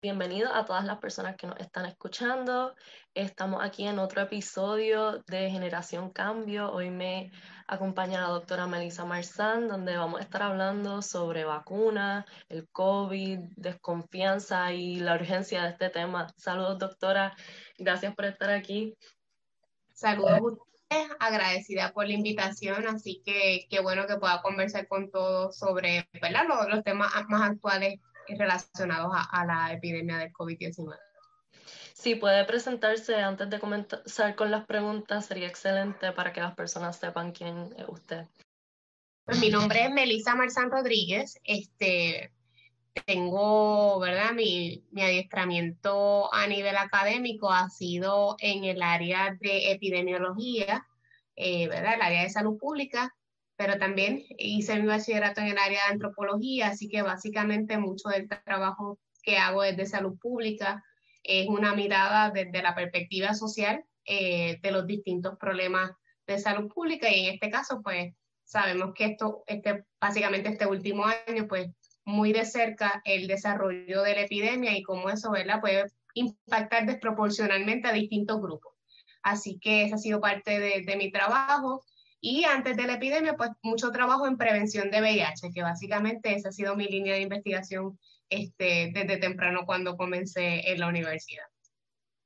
Bienvenido a todas las personas que nos están escuchando. Estamos aquí en otro episodio de Generación Cambio. Hoy me acompaña la doctora Melissa Marzán, donde vamos a estar hablando sobre vacunas, el COVID, desconfianza y la urgencia de este tema. Saludos, doctora. Gracias por estar aquí. Saludos a ustedes, agradecida por la invitación, así que qué bueno que pueda conversar con todos sobre Los, los temas más actuales relacionados a, la epidemia del COVID-19. Si puede presentarse antes de comenzar con las preguntas, sería excelente para que las personas sepan quién es usted. Pues mi nombre es Melissa Marzán Rodríguez. Este, tengo, ¿verdad? Mi, mi, adiestramiento a nivel académico ha sido en el área de epidemiología, eh, ¿verdad? El área de salud pública pero también hice mi bachillerato en el área de antropología, así que básicamente mucho del trabajo que hago desde salud pública es una mirada desde la perspectiva social eh, de los distintos problemas de salud pública y en este caso pues sabemos que esto, este, básicamente este último año pues muy de cerca el desarrollo de la epidemia y cómo eso ¿verdad? puede impactar desproporcionalmente a distintos grupos. Así que esa ha sido parte de, de mi trabajo. Y antes de la epidemia, pues mucho trabajo en prevención de VIH, que básicamente esa ha sido mi línea de investigación este, desde temprano cuando comencé en la universidad.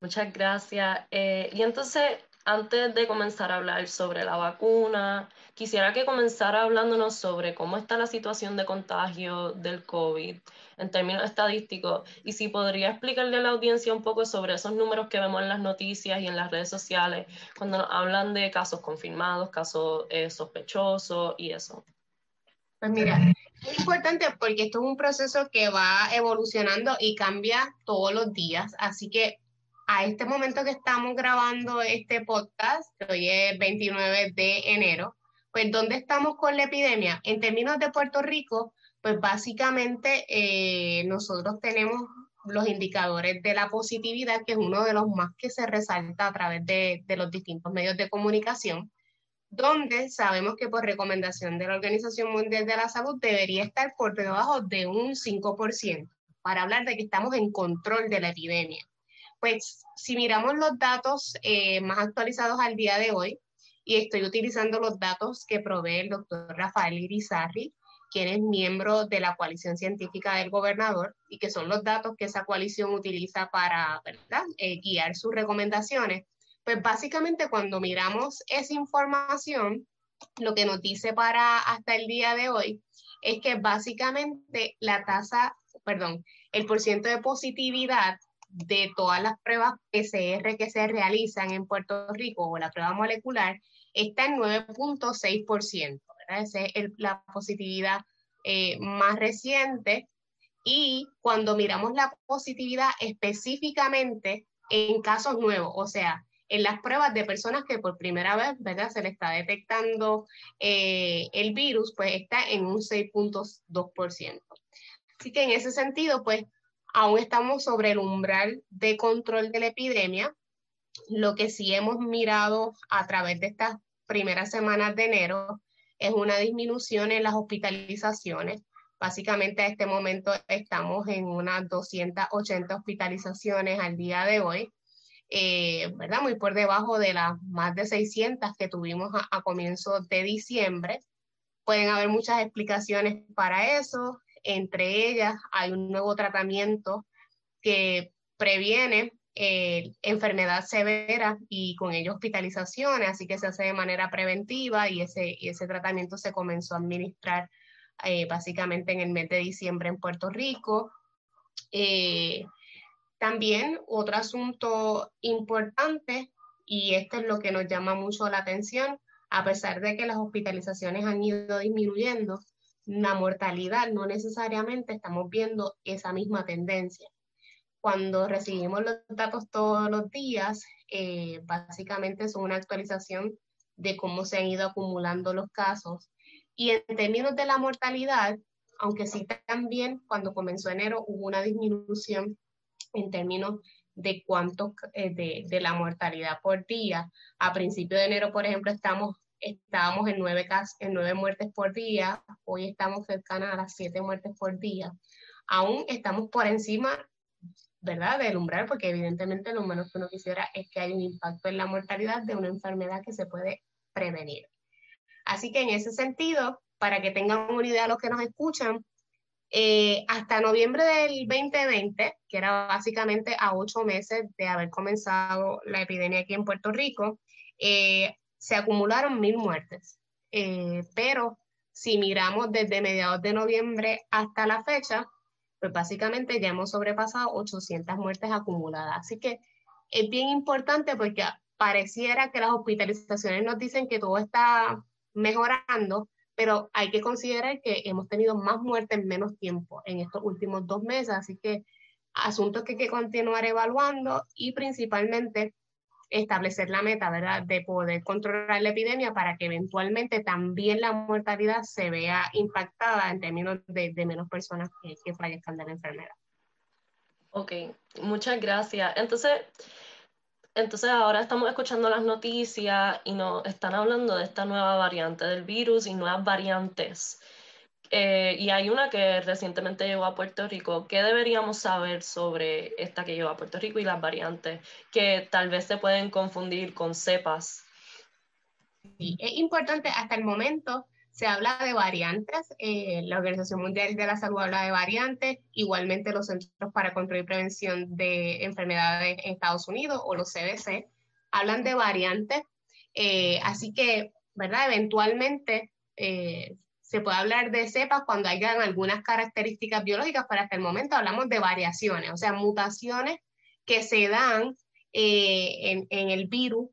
Muchas gracias. Eh, y entonces, antes de comenzar a hablar sobre la vacuna, quisiera que comenzara hablándonos sobre cómo está la situación de contagio del COVID en términos estadísticos y si podría explicarle a la audiencia un poco sobre esos números que vemos en las noticias y en las redes sociales cuando nos hablan de casos confirmados, casos eh, sospechosos y eso. Pues mira, es importante porque esto es un proceso que va evolucionando y cambia todos los días, así que a este momento que estamos grabando este podcast, hoy es 29 de enero, pues ¿dónde estamos con la epidemia? En términos de Puerto Rico, pues básicamente eh, nosotros tenemos los indicadores de la positividad, que es uno de los más que se resalta a través de, de los distintos medios de comunicación, donde sabemos que por recomendación de la Organización Mundial de la Salud debería estar por debajo de un 5%, para hablar de que estamos en control de la epidemia. Pues si miramos los datos eh, más actualizados al día de hoy, y estoy utilizando los datos que provee el doctor Rafael Irizarri, quien es miembro de la coalición científica del gobernador y que son los datos que esa coalición utiliza para eh, guiar sus recomendaciones. Pues básicamente cuando miramos esa información, lo que nos dice para hasta el día de hoy es que básicamente la tasa, perdón, el porciento de positividad de todas las pruebas PCR que se realizan en Puerto Rico o la prueba molecular está en 9.6%. Esa es la positividad eh, más reciente. Y cuando miramos la positividad específicamente en casos nuevos, o sea, en las pruebas de personas que por primera vez ¿verdad? se le está detectando eh, el virus, pues está en un 6.2%. Así que en ese sentido, pues aún estamos sobre el umbral de control de la epidemia. Lo que sí hemos mirado a través de estas primeras semanas de enero es una disminución en las hospitalizaciones. Básicamente a este momento estamos en unas 280 hospitalizaciones al día de hoy, eh, ¿verdad? Muy por debajo de las más de 600 que tuvimos a, a comienzos de diciembre. Pueden haber muchas explicaciones para eso. Entre ellas hay un nuevo tratamiento que previene eh, enfermedad severa y con ello hospitalizaciones, así que se hace de manera preventiva y ese, ese tratamiento se comenzó a administrar eh, básicamente en el mes de diciembre en Puerto Rico. Eh, también otro asunto importante, y esto es lo que nos llama mucho la atención, a pesar de que las hospitalizaciones han ido disminuyendo, la mortalidad no necesariamente estamos viendo esa misma tendencia. Cuando recibimos los datos todos los días, eh, básicamente son una actualización de cómo se han ido acumulando los casos. Y en términos de la mortalidad, aunque sí también cuando comenzó enero hubo una disminución en términos de cuánto eh, de, de, la mortalidad por día. A principio de enero, por ejemplo, estamos estábamos en nueve, en nueve muertes por día, hoy estamos cercanas a las siete muertes por día. Aún estamos por encima ¿verdad? Del umbral, porque evidentemente lo menos que uno quisiera es que haya un impacto en la mortalidad de una enfermedad que se puede prevenir. Así que en ese sentido, para que tengan una idea los que nos escuchan, eh, hasta noviembre del 2020, que era básicamente a ocho meses de haber comenzado la epidemia aquí en Puerto Rico, eh, se acumularon mil muertes. Eh, pero si miramos desde mediados de noviembre hasta la fecha, pues básicamente ya hemos sobrepasado 800 muertes acumuladas. Así que es bien importante porque pareciera que las hospitalizaciones nos dicen que todo está mejorando, pero hay que considerar que hemos tenido más muertes en menos tiempo en estos últimos dos meses, así que asuntos que hay que continuar evaluando y principalmente establecer la meta, ¿verdad?, de poder controlar la epidemia para que eventualmente también la mortalidad se vea impactada en términos de, menos personas que, que fallezcan de la enfermedad. Ok, muchas gracias. Entonces, entonces ahora estamos escuchando las noticias y nos están hablando de esta nueva variante del virus y nuevas variantes. Eh, y hay una que recientemente llegó a Puerto Rico. ¿Qué deberíamos saber sobre esta que llegó a Puerto Rico y las variantes que tal vez se pueden confundir con cepas? Sí, es importante hasta el momento se habla de variantes, eh, la Organización Mundial de la Salud habla de variantes, igualmente los Centros para Control y Prevención de Enfermedades en Estados Unidos o los CDC hablan de variantes, eh, así que, ¿verdad? Eventualmente eh, se puede hablar de cepas cuando hayan algunas características biológicas, pero hasta el momento hablamos de variaciones, o sea, mutaciones que se dan en, en el virus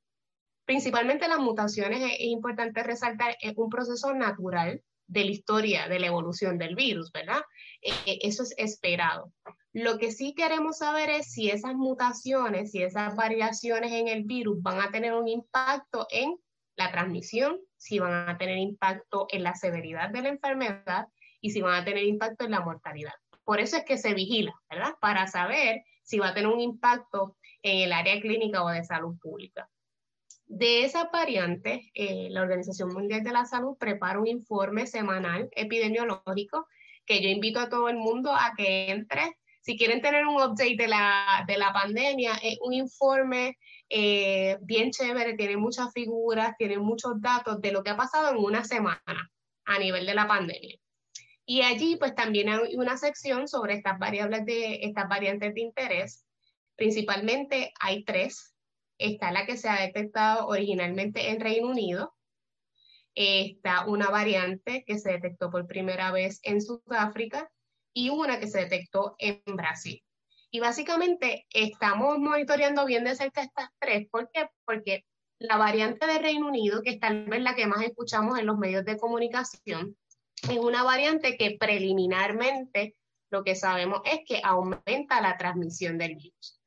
Principalmente las mutaciones es importante resaltar, es un proceso natural de la historia de la evolución del virus, ¿verdad? Eh, eh, eso es esperado. Lo que sí queremos saber es si esas mutaciones, si esas variaciones en el virus van a tener un impacto en la transmisión, si van a tener impacto en la severidad de la enfermedad y si van a tener impacto en la mortalidad. Por eso es que se vigila, ¿verdad? Para saber si va a tener un impacto en el área clínica o de salud pública. De esa variante, eh, la Organización Mundial de la Salud prepara un informe semanal epidemiológico que yo invito a todo el mundo a que entre. Si quieren tener un update de la, de la pandemia, es un informe eh, bien chévere, tiene muchas figuras, tiene muchos datos de lo que ha pasado en una semana a nivel de la pandemia. Y allí pues también hay una sección sobre estas variables de estas variantes de interés. Principalmente hay tres está la que se ha detectado originalmente en Reino Unido, está una variante que se detectó por primera vez en Sudáfrica y una que se detectó en Brasil. Y básicamente estamos monitoreando bien de cerca estas tres. ¿Por qué? Porque la variante de Reino Unido, que es tal vez la que más escuchamos en los medios de comunicación, es una variante que preliminarmente lo que sabemos es que aumenta la transmisión del virus.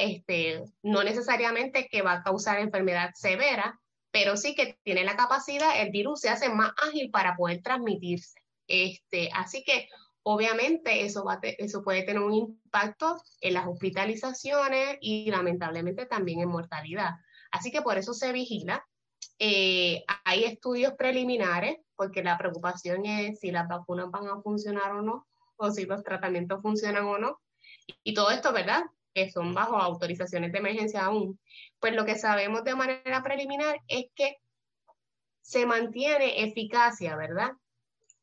Este, no necesariamente que va a causar enfermedad severa, pero sí que tiene la capacidad, el virus se hace más ágil para poder transmitirse. Este, así que obviamente eso, eso puede tener un impacto en las hospitalizaciones y lamentablemente también en mortalidad. Así que por eso se vigila. Eh, hay estudios preliminares, porque la preocupación es si las vacunas van a funcionar o no, o si los tratamientos funcionan o no. Y todo esto, ¿verdad? que son bajo autorizaciones de emergencia aún, pues lo que sabemos de manera preliminar es que se mantiene eficacia, ¿verdad?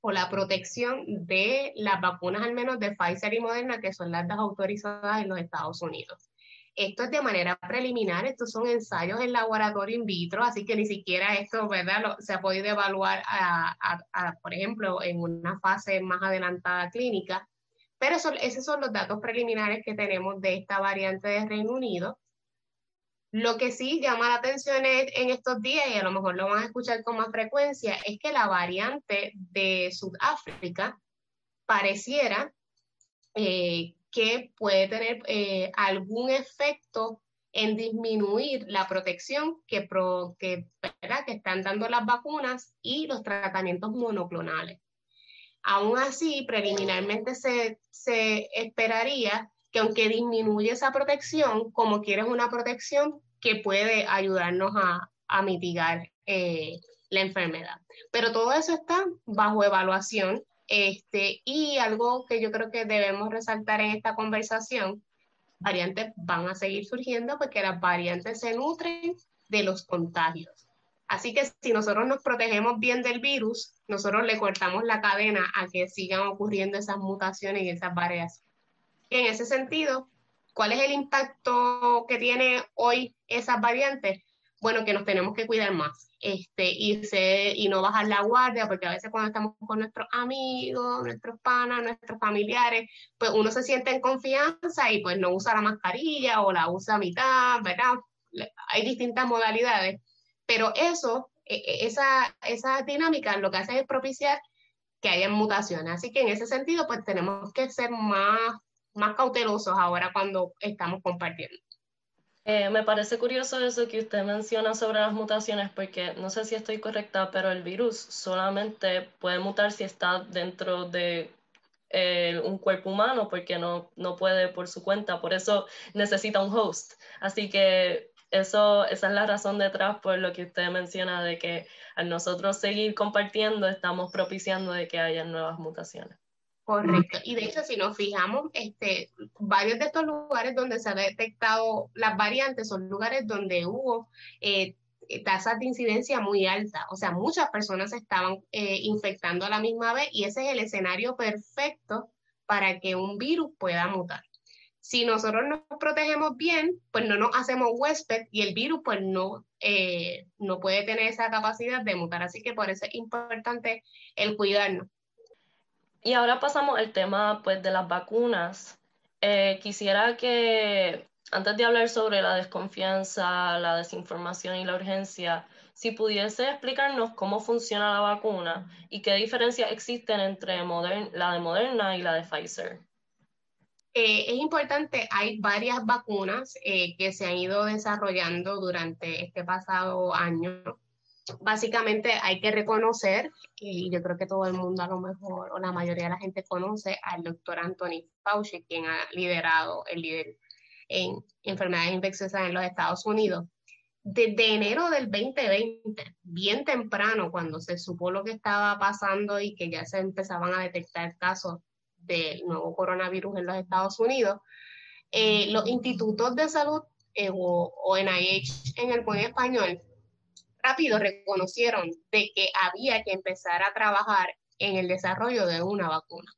O la protección de las vacunas, al menos de Pfizer y Moderna, que son las dos autorizadas en los Estados Unidos. Esto es de manera preliminar, estos son ensayos en laboratorio in vitro, así que ni siquiera esto, ¿verdad? se ha podido evaluar, por ejemplo, en una fase más adelantada clínica. Pero esos son los datos preliminares que tenemos de esta variante de Reino Unido. Lo que sí llama la atención en estos días, y a lo mejor lo van a escuchar con más frecuencia, es que la variante de Sudáfrica pareciera eh, que puede tener eh, algún efecto en disminuir la protección que, que, que están dando las vacunas y los tratamientos monoclonales. Aún así, preliminarmente se, esperaría que aunque disminuye esa protección, como quieres una protección que puede ayudarnos a, mitigar eh, la enfermedad. Pero todo eso está bajo evaluación este, y algo que yo creo que debemos resaltar en esta conversación variantes van a seguir surgiendo porque las variantes se nutren de los contagios. Así que si nosotros nos protegemos bien del virus, nosotros le cortamos la cadena a que sigan ocurriendo esas mutaciones y esas variaciones. En ese sentido, ¿cuál es el impacto que tiene hoy esas variantes? Bueno, que nos tenemos que cuidar más este, y, y no bajar la guardia, porque a veces cuando estamos con nuestros amigos, nuestros panas, nuestros familiares, pues uno se siente en confianza y pues no usa la mascarilla o la usa a mitad, ¿verdad? Hay distintas modalidades, pero eso, e, e, esa, esa dinámica lo que hace es propiciar que haya mutaciones. Así que en ese sentido, pues tenemos que ser más, más cautelosos ahora cuando estamos compartiendo. Eh, me parece curioso eso que usted menciona sobre las mutaciones, porque no sé si estoy correcta, pero el virus solamente puede mutar si está dentro de eh, un cuerpo humano, porque no, no puede por su cuenta, por eso necesita un host. Así que eso, esa es la razón detrás por lo que usted menciona de que al nosotros seguir compartiendo estamos propiciando de que haya nuevas mutaciones. Correcto. Y de hecho, si nos fijamos, este, varios de estos lugares donde se han detectado las variantes son lugares donde hubo eh, tasas de incidencia muy altas. O sea, muchas personas se estaban eh, infectando a la misma vez y ese es el escenario perfecto para que un virus pueda mutar. Si nosotros nos protegemos bien, pues no nos hacemos huésped y el virus pues no, eh, no puede tener esa capacidad de mutar. Así que por eso es importante el cuidarnos. Y ahora pasamos al tema pues, de las vacunas. Eh, quisiera que, antes de hablar sobre la desconfianza, la desinformación y la urgencia, si pudiese explicarnos cómo funciona la vacuna y qué diferencias existen entre la de Moderna y la de Pfizer. Eh, es importante, hay varias vacunas eh, que se han ido desarrollando durante este pasado año básicamente hay que reconocer, y yo creo que todo el mundo a lo mejor, o la mayoría de la gente conoce al doctor Anthony Fauci, quien ha liderado el líder en enfermedades infecciosas en los Estados Unidos. Desde enero del 2020, bien temprano, cuando se supo lo que estaba pasando y que ya se empezaban a detectar casos del nuevo coronavirus en los Estados Unidos, eh, los institutos de salud eh, o, NIH en el buen español rápido reconocieron de que había que empezar a trabajar en el desarrollo de una vacuna.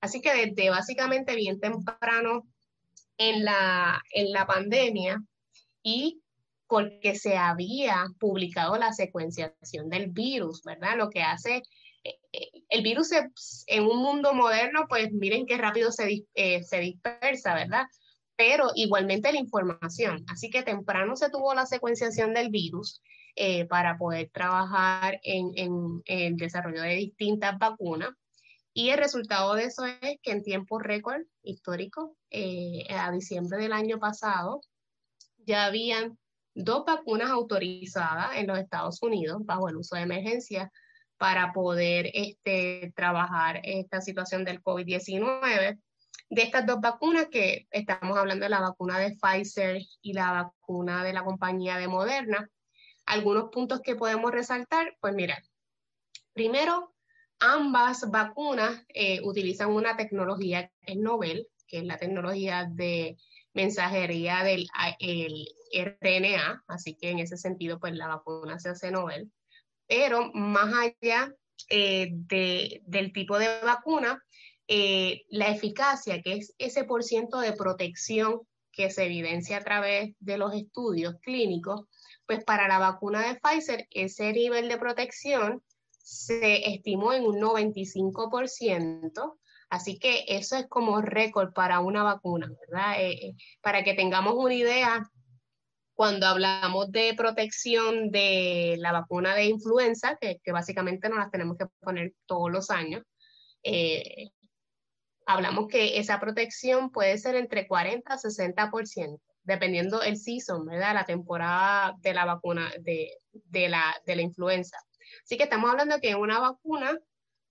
Así que desde básicamente bien temprano en la, en la pandemia y porque se había publicado la secuenciación del virus, ¿verdad? Lo que hace, eh, eh, el virus en un mundo moderno, pues miren qué rápido se, eh, se dispersa, ¿verdad? Pero igualmente la información. Así que temprano se tuvo la secuenciación del virus eh, para poder trabajar en, el desarrollo de distintas vacunas. Y el resultado de eso es que en tiempo récord histórico, eh, a diciembre del año pasado, ya habían dos vacunas autorizadas en los Estados Unidos bajo el uso de emergencia para poder este, trabajar esta situación del COVID-19. De estas dos vacunas que estamos hablando de la vacuna de Pfizer y la vacuna de la compañía de Moderna, algunos puntos que podemos resaltar, pues mira, primero, ambas vacunas eh, utilizan una tecnología que es novel, que es la tecnología de mensajería del el RNA, así que en ese sentido, pues la vacuna se hace novel. Pero más allá eh, de, del tipo de vacuna, eh, la eficacia, que es ese por ciento de protección que se evidencia a través de los estudios clínicos, pues para la vacuna de Pfizer ese nivel de protección se estimó en un 95%, así que eso es como récord para una vacuna, ¿verdad? Eh, eh, para que tengamos una idea, cuando hablamos de protección de la vacuna de influenza, que, básicamente no las tenemos que poner todos los años, eh, hablamos que esa protección puede ser entre 40 a 60% dependiendo el season, ¿verdad? La temporada de la vacuna, de, la, de la influenza. Así que estamos hablando que una vacuna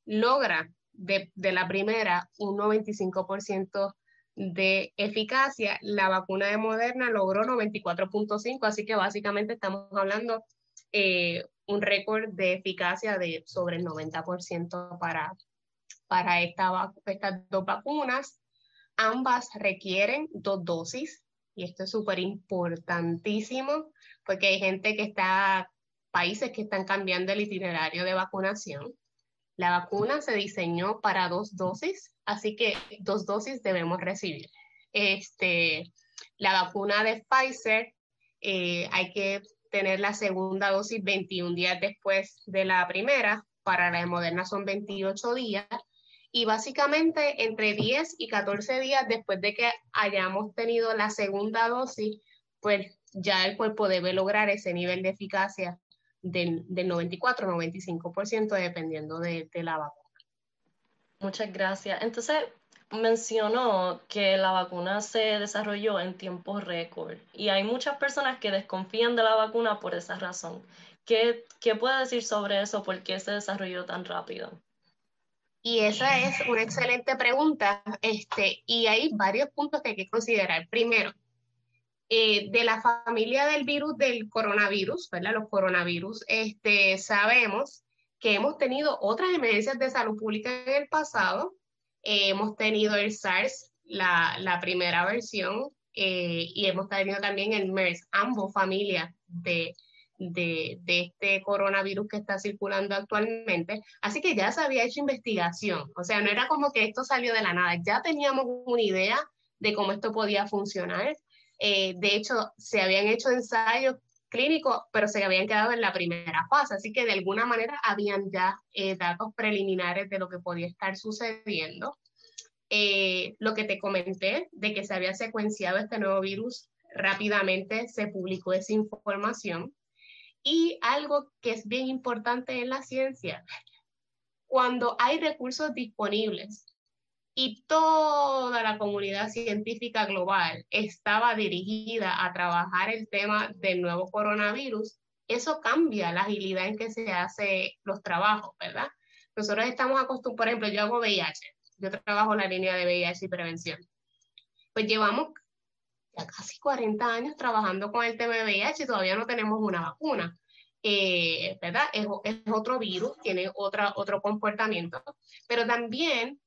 logra de, la primera un 95% de eficacia. La vacuna de Moderna logró 94.5, así que básicamente estamos hablando eh, un récord de eficacia de sobre el 90% para, para esta, estas dos vacunas. Ambas requieren dos dosis y esto es súper importantísimo porque hay gente que está, países que están cambiando el itinerario de vacunación. La vacuna se diseñó para dos dosis, así que dos dosis debemos recibir. Este, la vacuna de Pfizer eh, hay que tener la segunda dosis 21 días después de la primera, para la de Moderna son 28 días, y básicamente entre 10 y 14 días después de que hayamos tenido la segunda dosis, pues ya el cuerpo debe lograr ese nivel de eficacia del, 94-95% dependiendo de, de la vacuna. Muchas gracias. Entonces, mencionó que la vacuna se desarrolló en tiempo récord y hay muchas personas que desconfían de la vacuna por esa razón. ¿Qué, qué puede decir sobre eso? ¿Por qué se desarrolló tan rápido? Y esa es una excelente pregunta. Este, y hay varios puntos que hay que considerar. Primero, eh, de la familia del virus del coronavirus, ¿verdad? Los coronavirus, este, sabemos que hemos tenido otras emergencias de salud pública en el pasado eh, hemos tenido el SARS, la, primera versión, eh, y hemos tenido también el MERS, ambos familias de, de, este coronavirus que está circulando actualmente. Así que ya se había hecho investigación, o sea, no era como que esto salió de la nada, ya teníamos una idea de cómo esto podía funcionar. Eh, de hecho, se habían hecho ensayos clínicos, pero se habían quedado en la primera fase, así que de alguna manera habían ya eh, datos preliminares de lo que podía estar sucediendo. Eh, lo que te comenté de que se había secuenciado este nuevo virus, rápidamente se publicó esa información. Y algo que es bien importante en la ciencia, cuando hay recursos disponibles y toda la comunidad científica global estaba dirigida a trabajar el tema del nuevo coronavirus, eso cambia la agilidad en que se hace los trabajos, ¿verdad? Nosotros estamos acostumbrados, por ejemplo, yo hago VIH, yo trabajo la línea de VIH y prevención. Pues llevamos ya casi 40 años trabajando con el tema de VIH y todavía no tenemos una vacuna. Eh, ¿verdad? Es, es, otro virus, tiene otra, otro comportamiento, pero también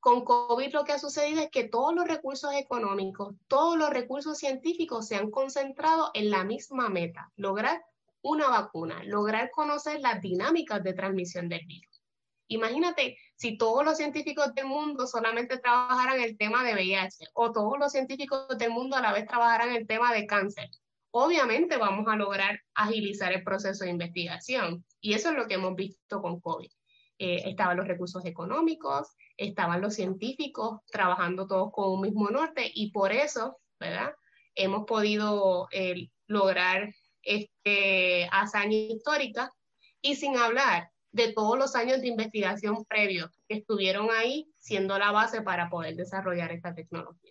con COVID lo que ha sucedido es que todos los recursos económicos, todos los recursos científicos se han concentrado en la misma meta, lograr una vacuna, lograr conocer las dinámicas de transmisión del virus. Imagínate si todos los científicos del mundo solamente trabajaran el tema de VIH o todos los científicos del mundo a la vez trabajaran el tema de cáncer. Obviamente vamos a lograr agilizar el proceso de investigación y eso es lo que hemos visto con COVID. Eh, estaban los recursos económicos, estaban los científicos trabajando todos con un mismo norte y por eso, ¿verdad? Hemos podido eh, lograr este, hazaña histórica y sin hablar de todos los años de investigación previos que estuvieron ahí siendo la base para poder desarrollar esta tecnología.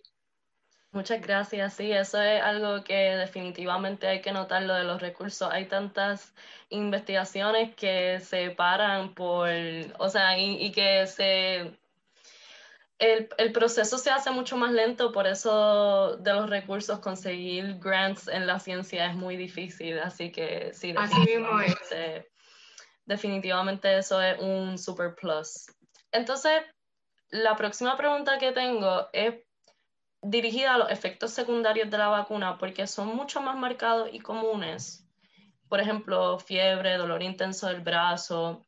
Muchas gracias. Sí, eso es algo que definitivamente hay que notar, lo de los recursos. Hay tantas investigaciones que se paran por, o sea, y, que se... El, el, proceso se hace mucho más lento, por eso de los recursos conseguir grants en la ciencia es muy difícil, así que sí, definitivamente, definitivamente eso es un super plus. Entonces, la próxima pregunta que tengo es dirigida a los efectos secundarios de la vacuna porque son mucho más marcados y comunes. Por ejemplo, fiebre, dolor intenso del brazo,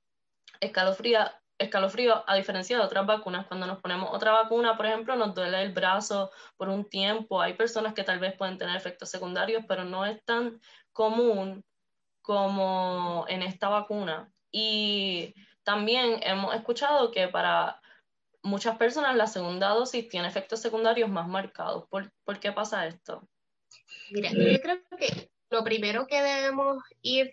escalofrío, escalofrío, a diferencia de otras vacunas. Cuando nos ponemos otra vacuna, por ejemplo, nos duele el brazo por un tiempo. Hay personas que tal vez pueden tener efectos secundarios, pero no es tan común como en esta vacuna. Y también hemos escuchado que para muchas personas la segunda dosis tiene efectos secundarios más marcados. ¿Por, ¿por qué pasa esto? Mira, yo creo que lo primero que debemos ir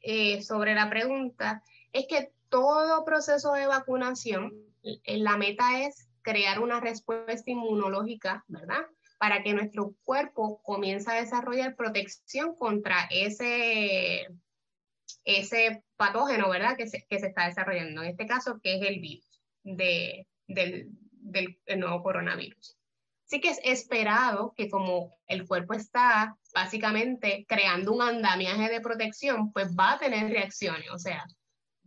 eh, sobre la pregunta es que todo proceso de vacunación, eh, la meta es crear una respuesta inmunológica, ¿verdad? Para que nuestro cuerpo comience a desarrollar protección contra ese, ese patógeno, ¿verdad? Que se, que se está desarrollando, en este caso, que es el virus de, del, del, nuevo coronavirus. Así que es esperado que como el cuerpo está básicamente creando un andamiaje de protección, pues va a tener reacciones, o sea,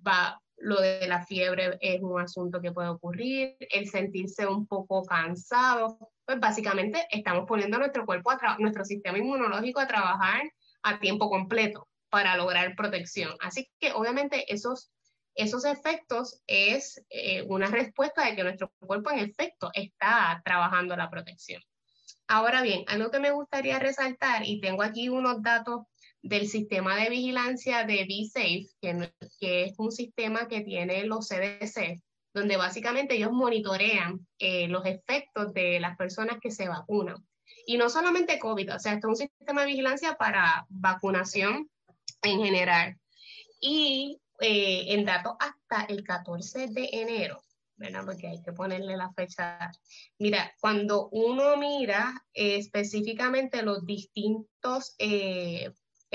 va, lo de la fiebre es un asunto que puede ocurrir, el sentirse un poco cansado, pues básicamente estamos poniendo nuestro cuerpo, a nuestro sistema inmunológico a trabajar a tiempo completo para lograr protección. Así que obviamente esos, esos efectos es eh, una respuesta de que nuestro cuerpo en efecto está trabajando la protección. Ahora bien, algo que me gustaría resaltar, y tengo aquí unos datos del sistema de vigilancia de BeSafe, que, que es un sistema que tiene los CDC, donde básicamente ellos monitorean eh, los efectos de las personas que se vacunan. Y no solamente COVID, o sea, esto es un sistema de vigilancia para vacunación en general. Y eh, en datos hasta el 14 de enero, ¿verdad? Porque hay que ponerle la fecha. Mira, cuando uno mira eh, específicamente los distintos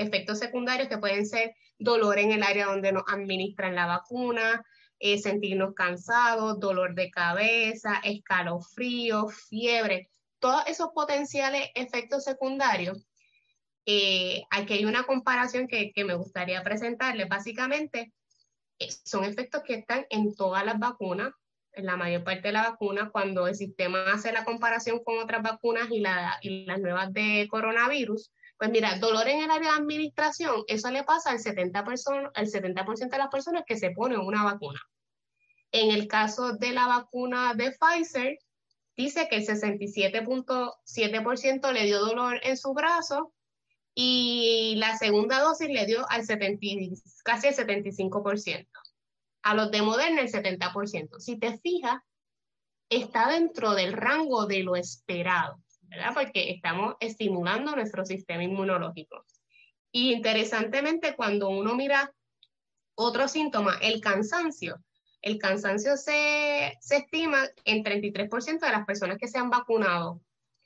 efectos secundarios que pueden ser dolor en el área donde nos administran la vacuna, sentirnos cansados, dolor de cabeza, escalofrío, fiebre, todos esos potenciales efectos secundarios, eh, aquí hay una comparación que, me gustaría presentarles. Básicamente, eh, son efectos que están en todas las vacunas, en la mayor parte de las vacunas, cuando el sistema hace la comparación con otras vacunas y, y las nuevas de coronavirus. Pues mira, dolor en el área de administración, eso le pasa al 70%, al 70 de las personas que se ponen una vacuna. En el caso de la vacuna de Pfizer, dice que el 67.7% le dio dolor en su brazo y la segunda dosis le dio al 70, casi el 75%. A los de Moderna el 70%. Si te fijas, está dentro del rango de lo esperado, Porque estamos estimulando nuestro sistema inmunológico. Y interesantemente, cuando uno mira otro síntoma, el cansancio, el cansancio se, estima en 33% de las personas que se han vacunado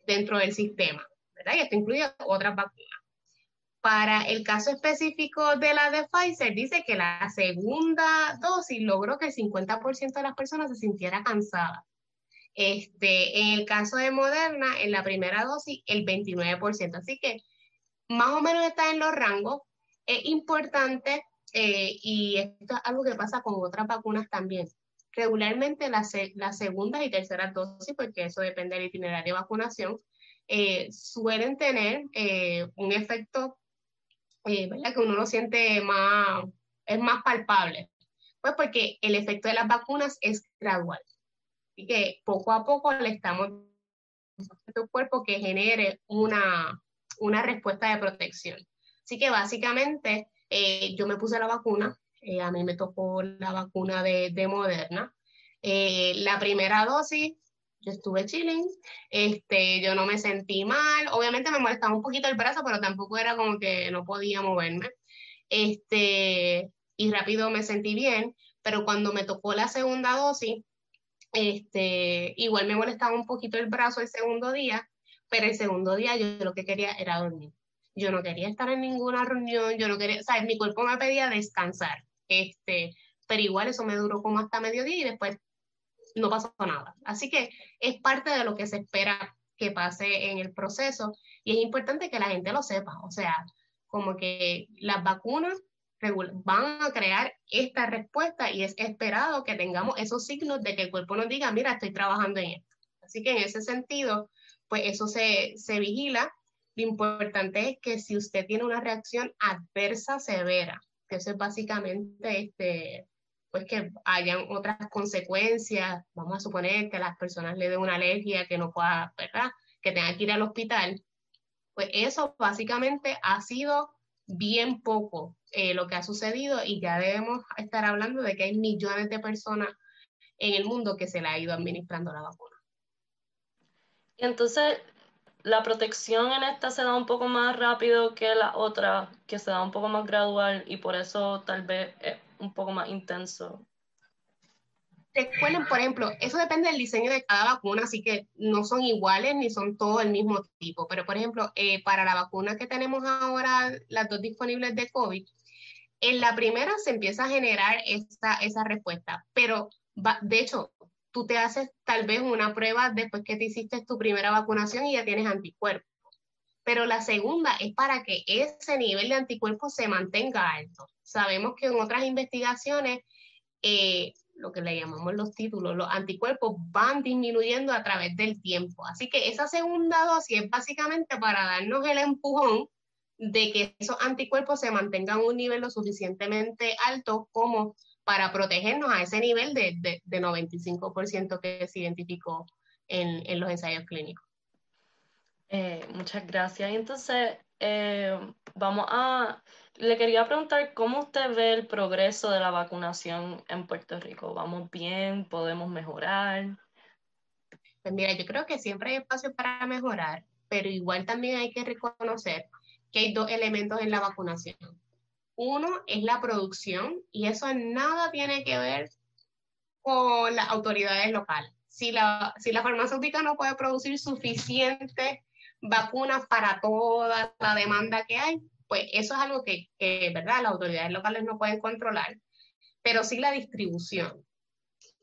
dentro del sistema, ¿verdad? Y esto incluye otras vacunas. Para el caso específico de la de Pfizer, dice que la segunda dosis logró que el 50% de las personas se sintiera cansada. Este, en el caso de Moderna, en la primera dosis, el 29%. Así que más o menos está en los rangos. Es importante eh, y esto es algo que pasa con otras vacunas también. Regularmente las, segundas y terceras dosis, porque eso depende del itinerario de vacunación, eh, suelen tener eh, un efecto, ¿verdad? Que uno lo siente más, es más palpable. Pues porque el efecto de las vacunas es gradual. Y que poco a poco le estamos a tu cuerpo que genere una, una respuesta de protección. Así que básicamente eh, yo me puse la vacuna, eh, a mí me tocó la vacuna de, de Moderna. Eh, la primera dosis, yo estuve chilling, este, yo no me sentí mal, obviamente me molestaba un poquito el brazo, pero tampoco era como que no podía moverme. Este, y rápido me sentí bien, pero cuando me tocó la segunda dosis, este, igual me molestaba un poquito el brazo el segundo día, pero el segundo día yo lo que quería era dormir yo no quería estar en ninguna reunión, yo no quería, o mi cuerpo me pedía descansar, este, pero igual eso me duró como hasta mediodía y después no pasó nada. Así que es parte de lo que se espera que pase en el proceso y es importante que la gente lo sepa, o sea, como que las vacunas van a crear esta respuesta y es esperado que tengamos esos signos de que el cuerpo nos diga, mira, estoy trabajando en esto. Así que en ese sentido, pues eso se, se vigila. Lo importante es que si usted tiene una reacción adversa severa, que eso es básicamente este, pues que hayan otras consecuencias, vamos a suponer que a las personas le den una alergia que no pueda, ¿verdad? Que tenga que ir al hospital, pues eso básicamente ha sido bien poco eh, lo que ha sucedido y ya debemos estar hablando de que hay millones de personas en el mundo que se le ha ido administrando la vacuna. Y entonces, la protección en esta se da un poco más rápido que la otra, que se da un poco más gradual y por eso tal vez es un poco más intenso. Recuerden, por ejemplo, eso depende del diseño de cada vacuna, así que no son iguales ni son todos el mismo tipo. Pero, por ejemplo, eh, para la vacuna que tenemos ahora, las dos disponibles de COVID, en la primera se empieza a generar esa, respuesta, pero de hecho, tú te haces tal vez una prueba después que te hiciste tu primera vacunación y ya tienes anticuerpos. Pero la segunda es para que ese nivel de anticuerpos se mantenga alto. Sabemos que en otras investigaciones eh, lo que le llamamos los títulos, los anticuerpos van disminuyendo a través del tiempo. Así que esa segunda dosis es básicamente para darnos el empujón de que esos anticuerpos se mantengan a un nivel lo suficientemente alto como para protegernos a ese nivel de, de, 95% que se identificó en, en los ensayos clínicos. Eh, muchas gracias. Entonces, eh, vamos a, le quería preguntar cómo usted ve el progreso de la vacunación en Puerto Rico. ¿Vamos bien? ¿Podemos mejorar? Pues mira, yo creo que siempre hay espacio para mejorar, pero igual también hay que reconocer que hay dos elementos en la vacunación. Uno es la producción y eso nada tiene que ver con las autoridades locales. Si la, si la farmacéutica no puede producir suficiente vacunas para toda la demanda que hay, pues eso es algo que, ¿verdad? Las autoridades locales no pueden controlar, pero sí la distribución.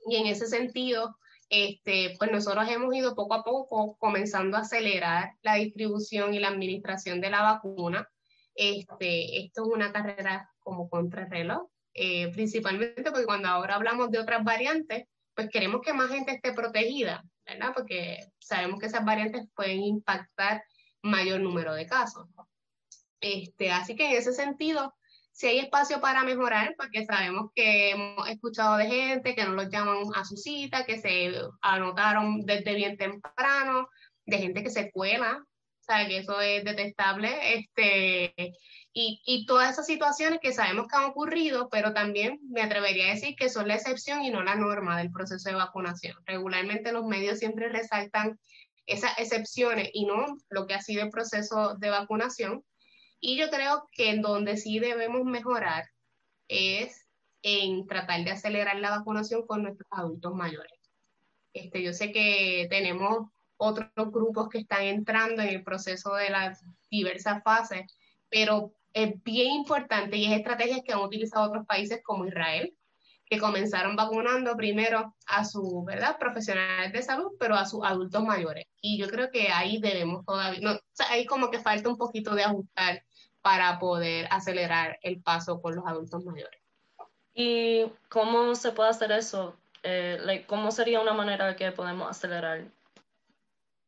Y en ese sentido, este, pues nosotros hemos ido poco a poco comenzando a acelerar la distribución y la administración de la vacuna. Este, esto es una carrera como contrarreloj, eh, principalmente porque cuando ahora hablamos de otras variantes, pues queremos que más gente esté protegida, ¿verdad? Porque sabemos que esas variantes pueden impactar mayor número de casos. Este, así que en ese sentido, si hay espacio para mejorar, porque sabemos que hemos escuchado de gente que no los llaman a su cita, que se anotaron desde bien temprano, de gente que se cuela, o sea, que eso es detestable, este, y, y, todas esas situaciones que sabemos que han ocurrido, pero también me atrevería a decir que son la excepción y no la norma del proceso de vacunación. Regularmente los medios siempre resaltan esas excepciones y no lo que ha sido el proceso de vacunación. Y yo creo que en donde sí debemos mejorar es en tratar de acelerar la vacunación con nuestros adultos mayores. Este, yo sé que tenemos otros grupos que están entrando en el proceso de las diversas fases, pero es bien importante y es estrategias que han utilizado otros países como Israel, que comenzaron vacunando primero a sus profesionales de salud, pero a sus adultos mayores. Y yo creo que ahí debemos todavía, no, o sea, ahí como que falta un poquito de ajustar para poder acelerar el paso con los adultos mayores. ¿Y cómo se puede hacer eso? Eh, ¿Cómo sería una manera que podemos acelerar?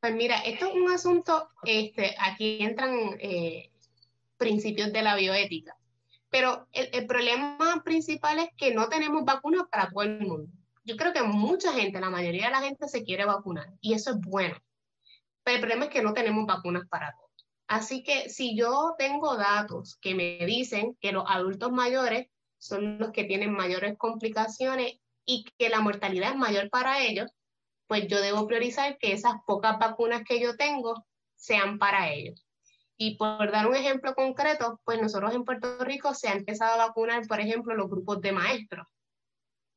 Pues mira, esto es un asunto, este, aquí entran eh, principios de la bioética. Pero el, problema principal es que no tenemos vacunas para todo el mundo. Yo creo que mucha gente, la mayoría de la gente se quiere vacunar y eso es bueno. Pero el problema es que no tenemos vacunas para todos. Así que si yo tengo datos que me dicen que los adultos mayores son los que tienen mayores complicaciones y que la mortalidad es mayor para ellos, pues yo debo priorizar que esas pocas vacunas que yo tengo sean para ellos. Y por dar un ejemplo concreto, pues nosotros en Puerto Rico se ha empezado a vacunar, por ejemplo, los grupos de maestros.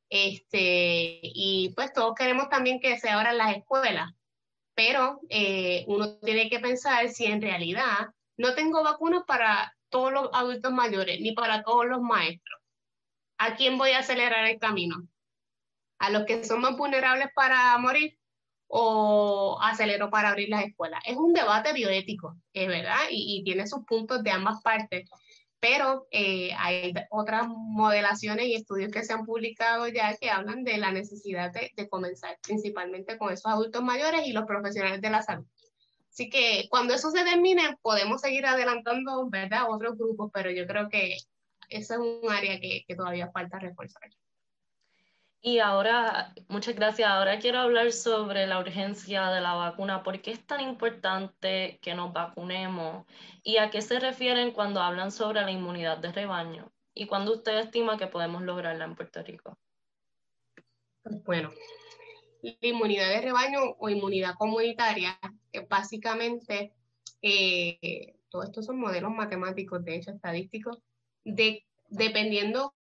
Este, y pues todos queremos también que se abran las escuelas, pero eh, uno tiene que pensar si en realidad no tengo vacunas para todos los adultos mayores ni para todos los maestros. ¿A quién voy a acelerar el camino? ¿A los que son más vulnerables para morir? o aceleró para abrir las escuelas. Es un debate bioético, es verdad, y, tiene sus puntos de ambas partes, pero eh, hay otras modelaciones y estudios que se han publicado ya que hablan de la necesidad de, comenzar principalmente con esos adultos mayores y los profesionales de la salud. Así que cuando eso se termine, podemos seguir adelantando, ¿verdad?, otros grupos, pero yo creo que ese es un área que, que todavía falta reforzar. Y ahora, muchas gracias. Ahora quiero hablar sobre la urgencia de la vacuna. ¿Por qué es tan importante que nos vacunemos? ¿Y a qué se refieren cuando hablan sobre la inmunidad de rebaño? ¿Y cuándo usted estima que podemos lograrla en Puerto Rico? Bueno, la inmunidad de rebaño o inmunidad comunitaria básicamente, eh, todos estos son modelos matemáticos, de hecho, estadísticos, de, dependiendo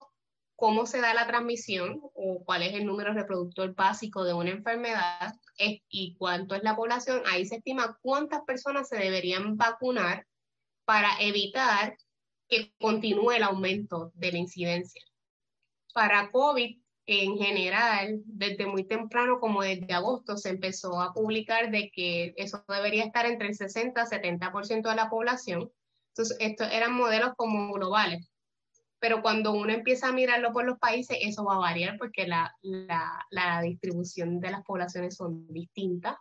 cómo se da la transmisión o cuál es el número reproductor básico de una enfermedad y cuánto es la población, ahí se estima cuántas personas se deberían vacunar para evitar que continúe el aumento de la incidencia. Para COVID, en general, desde muy temprano, como desde agosto, se empezó a publicar de que eso debería estar entre el 60 y 70% de la población. Entonces, estos eran modelos como globales pero cuando uno empieza a mirarlo por los países, eso va a variar porque la, la, la distribución de las poblaciones son distintas.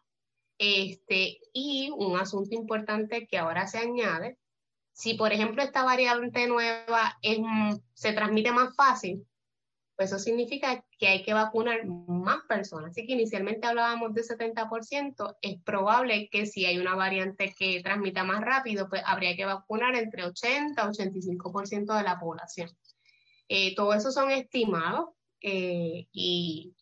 Este, y un asunto importante que ahora se añade, si por ejemplo esta variante nueva es, se transmite más fácil, pues eso significa que hay que vacunar más personas. Así que inicialmente hablábamos de 70%, es probable que si hay una variante que transmita más rápido, pues habría que vacunar entre 80 y 85% de la población. Eh, todo eso son estimados eh, y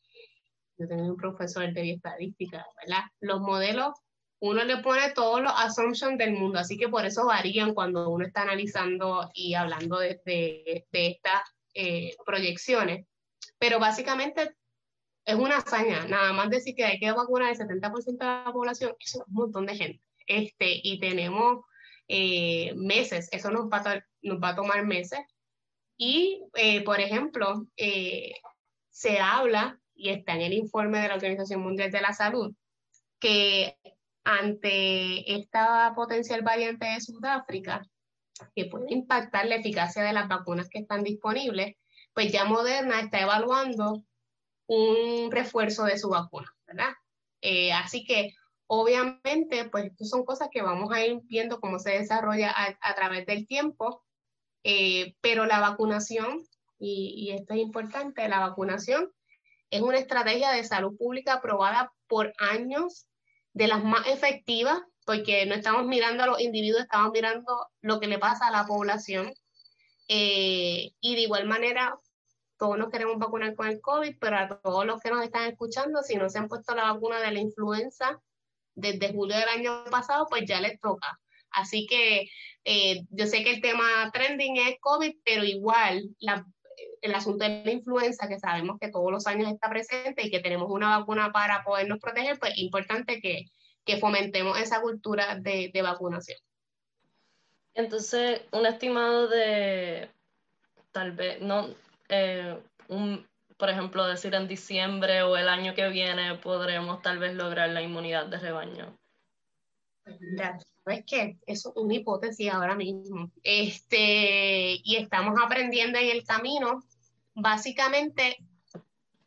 yo tengo un profesor de bioestadística, ¿verdad? Los modelos, uno le pone todos los assumptions del mundo, así que por eso varían cuando uno está analizando y hablando de, de, de estas eh, proyecciones, pero básicamente es una hazaña, nada más decir que hay que vacunar el 70% de la población, eso es un montón de gente, este, y tenemos eh, meses, eso nos va, a, nos va a tomar meses, y eh, por ejemplo, se habla, y está en el informe de la Organización Mundial de la Salud, que ante esta potencial variante de Sudáfrica, que puede impactar la eficacia de las vacunas que están disponibles, pues ya Moderna está evaluando un refuerzo de su vacuna, ¿verdad? Eh, así que obviamente, pues estas son cosas que vamos a ir viendo cómo se desarrolla a, través del tiempo, eh, pero la vacunación, y, y esto es importante, la vacunación es una estrategia de salud pública aprobada por años, de las más efectivas porque no estamos mirando a los individuos, estamos mirando lo que le pasa a la población. Eh, y de igual manera, todos nos queremos vacunar con el COVID, pero a todos los que nos están escuchando, si no se han puesto la vacuna de la influenza desde julio del año pasado, pues ya les toca. Así que eh, yo sé que el tema trending es COVID, pero igual el asunto de la influenza, que sabemos que todos los años está presente y que tenemos una vacuna para podernos proteger, pues es importante que, que fomentemos esa cultura de, de vacunación. Entonces, un estimado de tal vez, no, eh, un, por ejemplo, decir en diciembre o el año que viene podremos tal vez lograr la inmunidad de rebaño. ¿sabes qué? Eso es una hipótesis ahora mismo. Este, y estamos aprendiendo en el camino. Básicamente,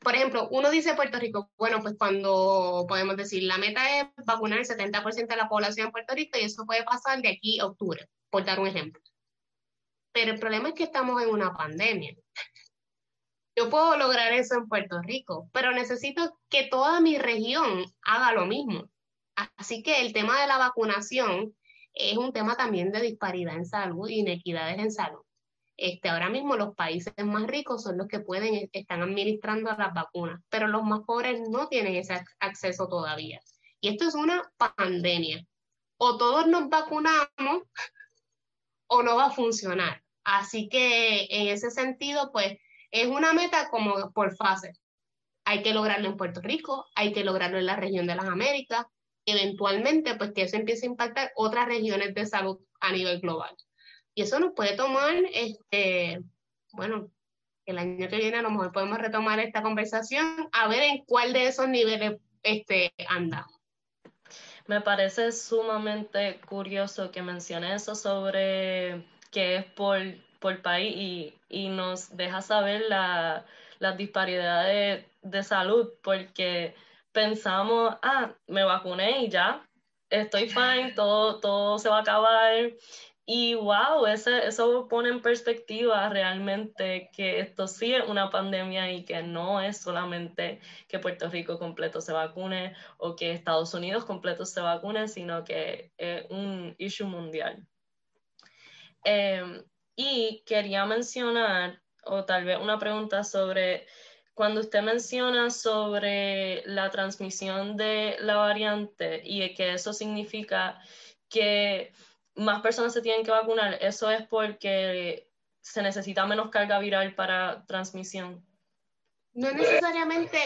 por ejemplo, uno dice Puerto Rico, bueno, pues cuando podemos decir, la meta es vacunar el 70% de la población de Puerto Rico y eso puede pasar de aquí a octubre, por dar un ejemplo. Pero el problema es que estamos en una pandemia. Yo puedo lograr eso en Puerto Rico, pero necesito que toda mi región haga lo mismo. Así que el tema de la vacunación es un tema también de disparidad en salud, inequidades en salud. Este, ahora mismo los países más ricos son los que pueden, están administrando las vacunas, pero los más pobres no tienen ese acceso todavía. Y esto es una pandemia. O todos nos vacunamos o no va a funcionar. Así que en ese sentido, pues es una meta como por fase. Hay que lograrlo en Puerto Rico, hay que lograrlo en la región de las Américas, eventualmente, pues que eso empiece a impactar otras regiones de salud a nivel global. Y eso nos puede tomar, este, bueno, el año que viene a lo mejor podemos retomar esta conversación a ver en cuál de esos niveles este, andamos. Me parece sumamente curioso que mencione eso sobre que es por, por país y, y nos deja saber la, las disparidades de, de salud, porque pensamos, ah, me vacuné y ya, estoy fine, todo, todo se va a acabar, y wow, ese, eso pone en perspectiva realmente que esto sí es una pandemia y que no es solamente que Puerto Rico completo se vacune o que Estados Unidos completo se vacune, sino que es un issue mundial. Em, y quería mencionar, o tal vez una pregunta sobre, cuando usted menciona sobre la transmisión de la variante y que eso significa que más personas se tienen que vacunar, eso es porque se necesita menos carga viral para transmisión. No necesariamente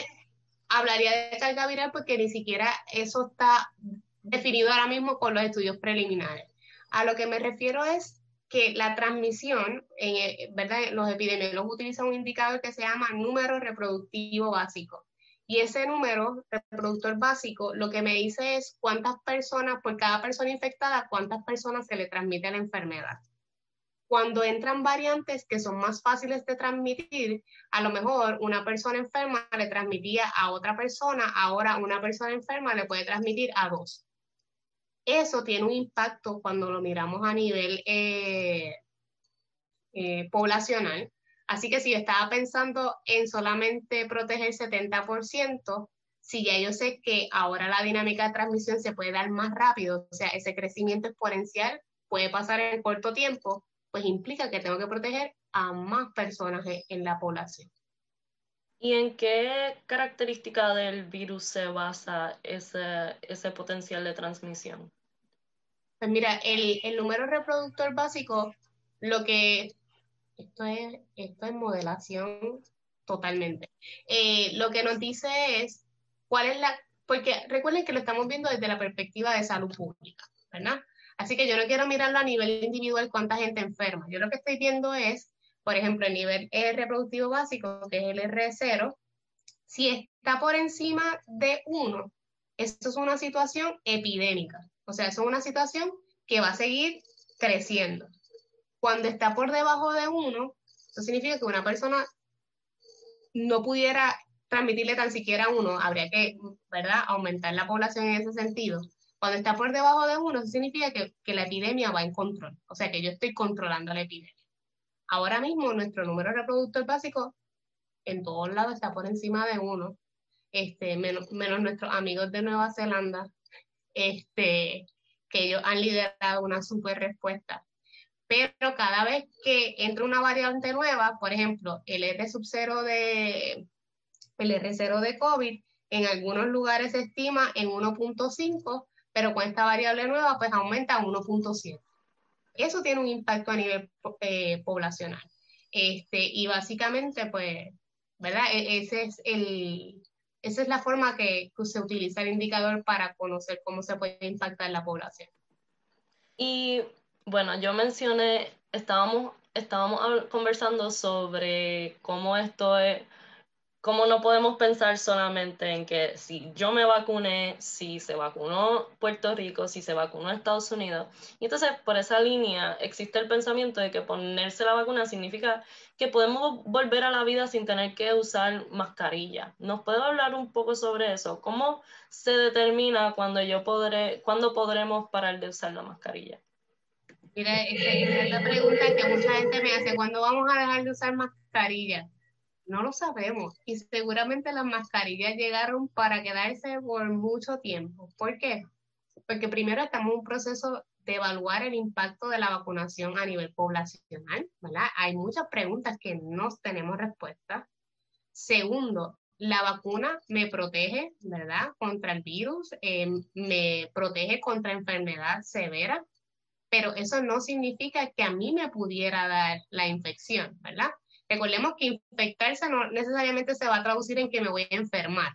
hablaría de carga viral porque ni siquiera eso está definido ahora mismo con los estudios preliminares. A lo que me refiero es que la transmisión, en, ¿verdad? los epidemiólogos utilizan un indicador que se llama número reproductivo básico. Y ese número reproductor básico lo que me dice es cuántas personas, por cada persona infectada, cuántas personas se le transmite la enfermedad. cuando entran variantes que son más fáciles de transmitir, a lo mejor una persona enferma le transmitía a otra persona, ahora una persona enferma le puede transmitir a dos. Eso tiene un impacto cuando lo miramos a nivel eh, eh, poblacional. Así que si yo estaba pensando en solamente proteger 70%, si ya yo sé que ahora la dinámica de transmisión se puede dar más rápido, o sea, ese crecimiento exponencial puede pasar en corto tiempo, pues implica que tengo que proteger a más personas en la población. ¿Y en qué característica del virus se basa ese, ese potencial de transmisión? Pues mira, el, el, número reproductor básico, lo que, esto es, esto es modelación totalmente, eh, lo que nos dice es cuál es la, porque recuerden que lo estamos viendo desde la perspectiva de salud pública, ¿verdad? Así que yo no quiero mirarlo a nivel individual cuánta gente enferma. Yo lo que estoy viendo es, por ejemplo, el nivel reproductivo básico, que es el R0, si está por encima de 1, esto es una situación epidémica. O sea, eso es una situación que va a seguir creciendo. Cuando está por debajo de 1, eso significa que una persona no pudiera transmitirle tan siquiera uno, habría que, ¿verdad?, aumentar la población en ese sentido. Cuando está por debajo de uno, eso significa que, la epidemia va en control. O sea, que yo estoy controlando la epidemia. Ahora mismo, nuestro número reproductor básico en todos lados está por encima de uno, este, menos, menos nuestros amigos de Nueva Zelanda, este, que ellos han liderado una super respuesta. Pero cada vez que entra una variante nueva, por ejemplo, el R sub 0 de, el R0 de COVID, en algunos lugares se estima en 1.5 pero con esta variable nueva pues aumenta a 1.7. Eso tiene un impacto a nivel eh, poblacional. Este, y básicamente pues, ¿verdad? E, ese es el, esa es la forma que, se utiliza el indicador para conocer cómo se puede impactar la población. Y bueno, yo mencioné, estábamos, estábamos conversando sobre cómo esto es ¿Cómo no podemos pensar solamente en que si yo me vacuné, si se vacunó Puerto Rico, si se vacunó Estados Unidos. Y entonces, por esa línea, existe el pensamiento de que ponerse la vacuna significa que podemos volver a la vida sin tener que usar mascarilla. ¿Nos puede hablar un poco sobre eso? ¿Cómo se determina cuando yo podré, cuándo podremos parar de usar la mascarilla? Mira, esa es la pregunta que mucha gente me hace, ¿cuándo vamos a dejar de usar mascarilla? No lo sabemos. Y seguramente las mascarillas llegaron para quedarse por mucho tiempo. ¿Por qué? Porque primero estamos en un proceso de evaluar el impacto de la vacunación a nivel poblacional, ¿verdad? Hay muchas preguntas que no tenemos respuesta. Segundo, la vacuna me protege, ¿verdad? Contra el virus, eh, me protege contra enfermedad severa, pero eso no significa que a mí me pudiera dar la infección, ¿verdad? Recordemos que infectarse no necesariamente se va a traducir en que me voy a enfermar,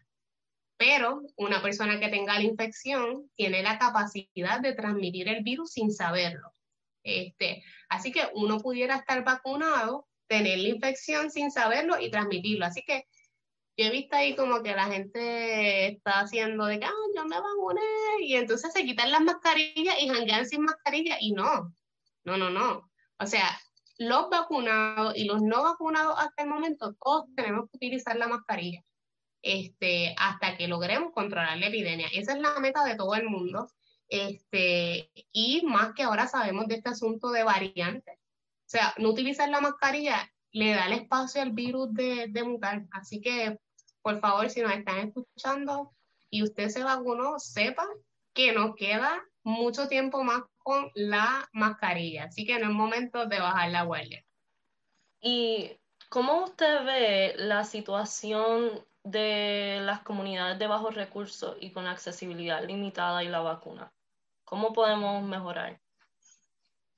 pero una persona que tenga la infección tiene la capacidad de transmitir el virus sin saberlo. Este, así que uno pudiera estar vacunado, tener la infección sin saberlo y transmitirlo. Así que yo he visto ahí como que la gente está haciendo de que, ah, yo me vacuné, y entonces se quitan las mascarillas y janguean sin mascarilla, y no, no, no, no. O sea, los vacunados y los no vacunados hasta el momento, todos tenemos que utilizar la mascarilla este, hasta que logremos controlar la epidemia. Esa es la meta de todo el mundo. Este, y más que ahora sabemos de este asunto de variantes. O sea, no utilizar la mascarilla le da el espacio al virus de, de mutar. Así que, por favor, si nos están escuchando y usted se vacunó, sepa que nos queda mucho tiempo más con la mascarilla, así que no es momento de bajar la guardia. ¿Y cómo usted ve la situación de las comunidades de bajos recursos y con accesibilidad limitada y la vacuna? ¿Cómo podemos mejorar?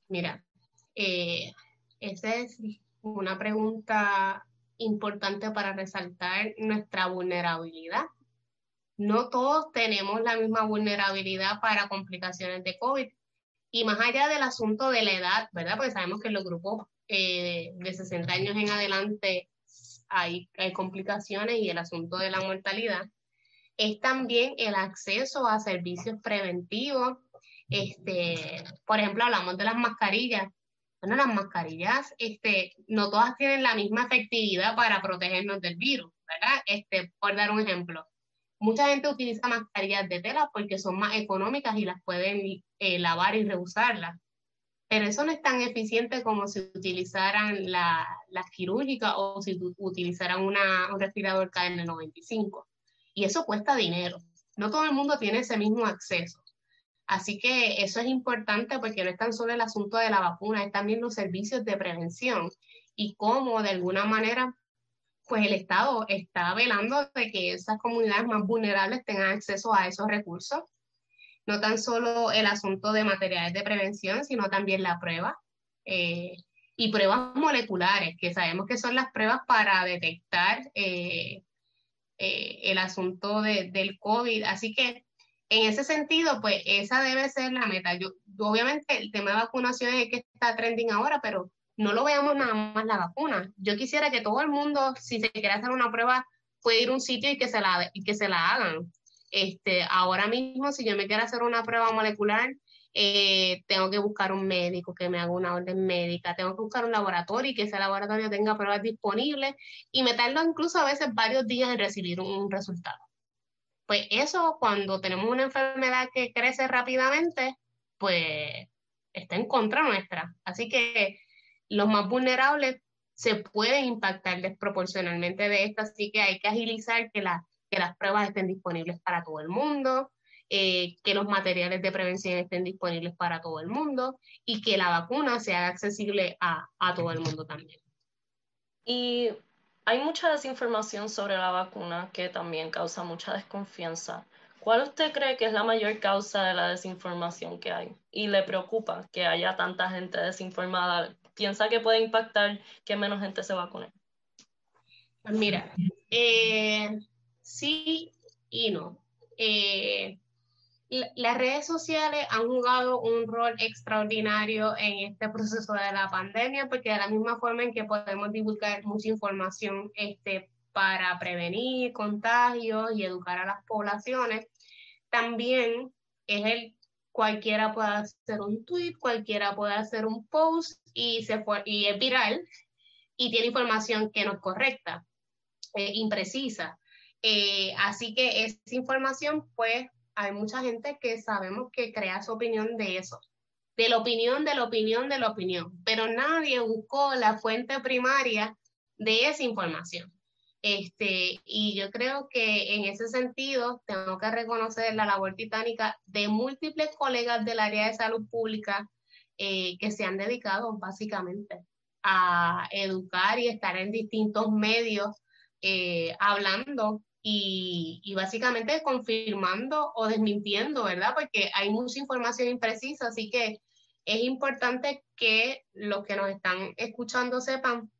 Mira, eh, esa es una pregunta importante para resaltar nuestra vulnerabilidad no todos tenemos la misma vulnerabilidad para complicaciones de COVID. Y más allá del asunto de la edad, ¿verdad? Porque sabemos que en los grupos eh, de 60 años en adelante hay, hay complicaciones y el asunto de la mortalidad, es también el acceso a servicios preventivos. Este, por ejemplo, hablamos de las mascarillas. Bueno, las mascarillas, este, no todas tienen la misma efectividad para protegernos del virus, ¿verdad? Este, por dar un ejemplo, mucha gente utiliza mascarillas de tela porque son más económicas y las pueden eh, lavar y reusarlas. Pero eso no es tan eficiente como si utilizaran las la quirúrgicas o si utilizaran una, un respirador KN95. Y eso cuesta dinero. No todo el mundo tiene ese mismo acceso. Así que eso es importante porque no es tan solo el asunto de la vacuna, es también los servicios de prevención y cómo de alguna manera pues el Estado está velando de que esas comunidades más vulnerables tengan acceso a esos recursos. No tan solo el asunto de materiales de prevención, sino también la prueba eh, y pruebas moleculares, que sabemos que son las pruebas para detectar eh, eh, el asunto del COVID. Así que en ese sentido, pues esa debe ser la meta. Yo, obviamente el tema de vacunación es que está trending ahora, pero no lo veamos nada más la vacuna. Yo quisiera que todo el mundo, si se quiere hacer una prueba, pueda ir a un sitio y que se la, y que se la hagan. Este, ahora mismo, si yo me quiero hacer una prueba molecular, eh, tengo que buscar un médico que me haga una orden médica, tengo que buscar un laboratorio y que ese laboratorio tenga pruebas disponibles y me tardo incluso a veces varios días en recibir un resultado. Pues eso, cuando tenemos una enfermedad que crece rápidamente, pues está en contra nuestra. Así que los más vulnerables se pueden impactar desproporcionalmente de esto, así que hay que agilizar que, las pruebas estén disponibles para todo el mundo, eh, que los materiales de prevención estén disponibles para todo el mundo y que la vacuna sea accesible a, a todo el mundo también. Y hay mucha desinformación sobre la vacuna que también causa mucha desconfianza. ¿Cuál usted cree que es la mayor causa de la desinformación que hay? ¿Y le preocupa que haya tanta gente desinformada? ¿Piensa que puede impactar que menos gente se vacune? Pues mira, eh, sí y no. Eh, las redes sociales han jugado un rol extraordinario en este proceso de la pandemia, porque de la misma forma en que podemos divulgar mucha información este, para prevenir contagios y educar a las poblaciones, también es el cualquiera puede hacer un tweet, cualquiera puede hacer un post y, se fue, y es viral y tiene información que no es correcta, eh, imprecisa. Eh, así que esa información pues hay mucha gente que sabemos que crea su opinión de eso, de la opinión, de la opinión, de la opinión, pero nadie buscó la fuente primaria de esa información. Este, y yo creo que en ese sentido tengo que reconocer la labor titánica de múltiples colegas del área de salud pública eh, que se han dedicado básicamente a educar y estar en distintos medios eh, hablando y, básicamente confirmando o desmintiendo, ¿verdad? Porque hay mucha información imprecisa, así que es importante que los que nos están escuchando sepan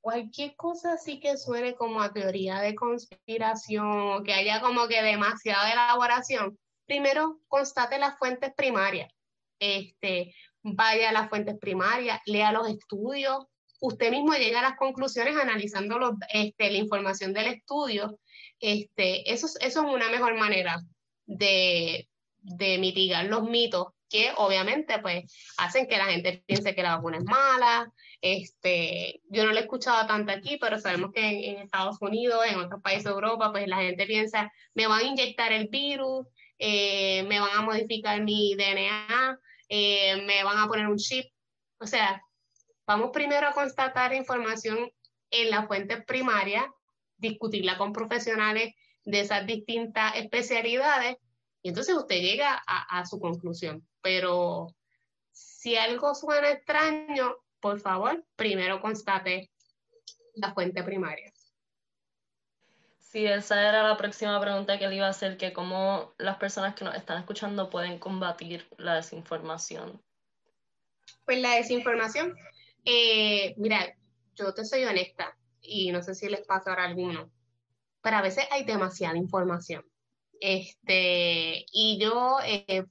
cualquier cosa así que suene como a teoría de conspiración, que haya como que demasiada elaboración, primero constate las fuentes primarias. Este, vaya a las fuentes primarias, lea los estudios, usted mismo llega a las conclusiones analizando los, este, la información del estudio este, eso, eso es una mejor manera de, de mitigar los mitos que obviamente pues hacen que la gente piense que la vacuna es mala. Este, yo no lo he escuchado tanto aquí, pero sabemos que en, Estados Unidos, en otros países de Europa, pues la gente piensa, me van a inyectar el virus, eh, me van a modificar mi DNA, eh, me van a poner un chip. O sea, vamos primero a constatar información en la fuente primaria discutirla con profesionales de esas distintas especialidades y entonces usted llega a, su conclusión. Pero si algo suena extraño, por favor, primero constate la fuente primaria. Sí, esa era la próxima pregunta que le iba a hacer, que cómo las personas que nos están escuchando pueden combatir la desinformación. Pues la desinformación, eh, mira, yo te soy honesta, y no sé si les pasa ahora alguno, pero a veces hay demasiada información. Este, y yo, eh,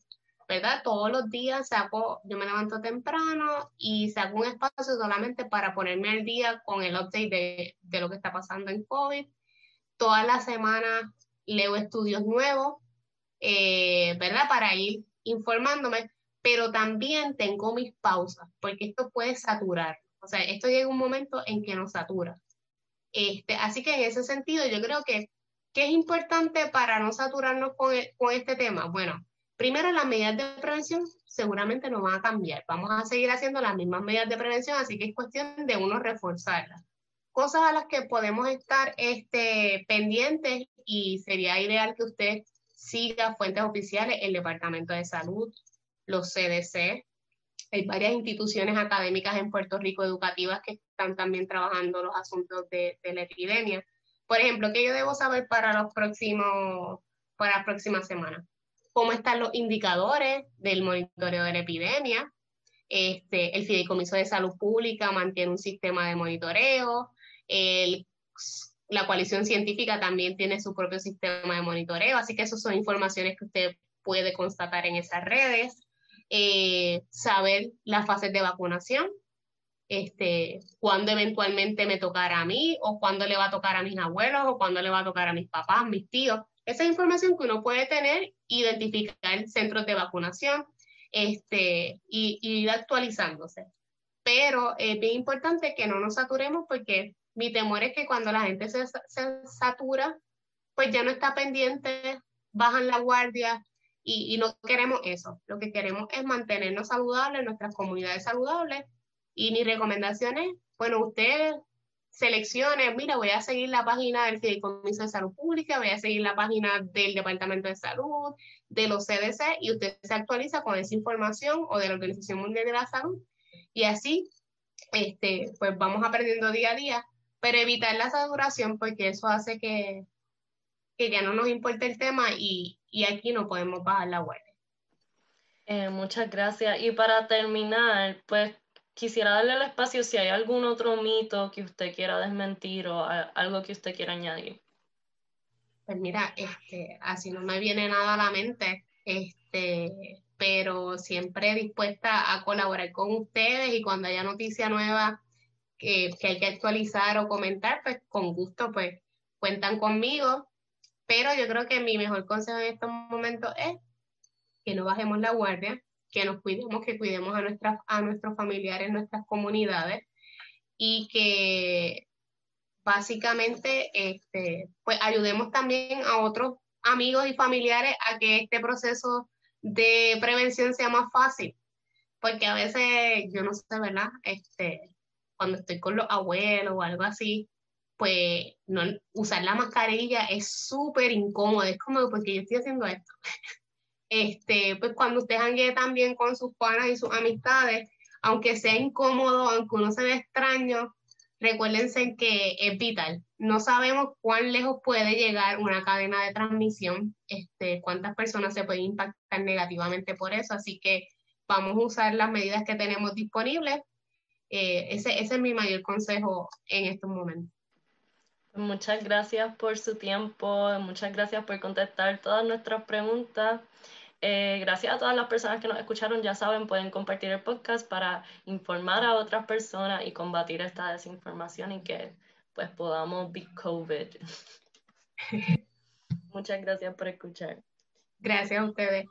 ¿verdad? Todos los días saco, yo me levanto temprano y saco un espacio solamente para ponerme al día con el update de, de lo que está pasando en COVID. Todas las semanas leo estudios nuevos, eh, ¿verdad? Para ir informándome, pero también tengo mis pausas, porque esto puede saturar. O sea, esto llega un momento en que nos satura. Este, así que en ese sentido, yo creo que, ¿qué es importante para no saturarnos con, e, con este tema? Bueno, primero las medidas de prevención seguramente no van a cambiar. Vamos a seguir haciendo las mismas medidas de prevención, así que es cuestión de uno reforzarlas. Cosas a las que podemos estar este, pendientes y sería ideal que usted siga fuentes oficiales, el Departamento de Salud, los CDC. Hay varias instituciones académicas en Puerto Rico educativas que están también trabajando los asuntos de, la epidemia. Por ejemplo, ¿qué yo debo saber para los próximos, para la próxima semana? ¿Cómo están los indicadores del monitoreo de la epidemia? Este, el Fideicomiso de Salud Pública mantiene un sistema de monitoreo. La coalición científica también tiene su propio sistema de monitoreo, así que esas son informaciones que usted puede constatar en esas redes. Eh, saber las fases de vacunación, este, cuándo eventualmente me tocará a mí, o cuándo le va a tocar a mis abuelos, o cuándo le va a tocar a mis papás, mis tíos. Esa información que uno puede tener, identificar centros de vacunación este, y, ir actualizándose. Pero es bien importante que no nos saturemos porque mi temor es que cuando la gente se, se satura, pues ya no está pendiente, bajan la guardia, y, no queremos eso. Lo que queremos es mantenernos saludables, nuestras comunidades saludables. Y mis recomendaciones, bueno, usted seleccione, mira, voy a seguir la página del Fideicomiso de Salud Pública, voy a seguir la página del Departamento de Salud, de los CDC, y usted se actualiza con esa información o de la Organización Mundial de la Salud. Y así, este, pues vamos aprendiendo día a día, pero evitar la saturación porque eso hace que, que ya no nos importe el tema y, y aquí no podemos bajar la guardia. Eh, muchas gracias. Y para terminar, pues quisiera darle el espacio si hay algún otro mito que usted quiera desmentir o algo que usted quiera añadir. Pues mira, este, así no me viene nada a la mente, este, pero siempre dispuesta a colaborar con ustedes y cuando haya noticia nueva que, que hay que actualizar o comentar, pues con gusto, pues cuentan conmigo. Pero yo creo que mi mejor consejo en estos momentos es que no bajemos la guardia, que nos cuidemos, que cuidemos a, nuestras, a nuestros familiares, nuestras comunidades y que básicamente este, pues ayudemos también a otros amigos y familiares a que este proceso de prevención sea más fácil. Porque a veces, yo no sé, ¿verdad? Este, cuando estoy con los abuelos o algo así, pues no, usar la mascarilla es súper incómodo, es como porque yo estoy haciendo esto. Este, pues cuando usted jangue también con sus panas y sus amistades, aunque sea incómodo, aunque uno se ve extraño, recuérdense que es vital. No sabemos cuán lejos puede llegar una cadena de transmisión, este, cuántas personas se pueden impactar negativamente por eso, así que vamos a usar las medidas que tenemos disponibles. Eh, ese, ese es mi mayor consejo en estos momentos. Muchas gracias por su tiempo, muchas gracias por contestar todas nuestras preguntas. Eh, gracias a todas las personas que nos escucharon, ya saben, pueden compartir el podcast para informar a otras personas y combatir esta desinformación y que pues podamos beat COVID. Muchas gracias por escuchar. Gracias a ustedes.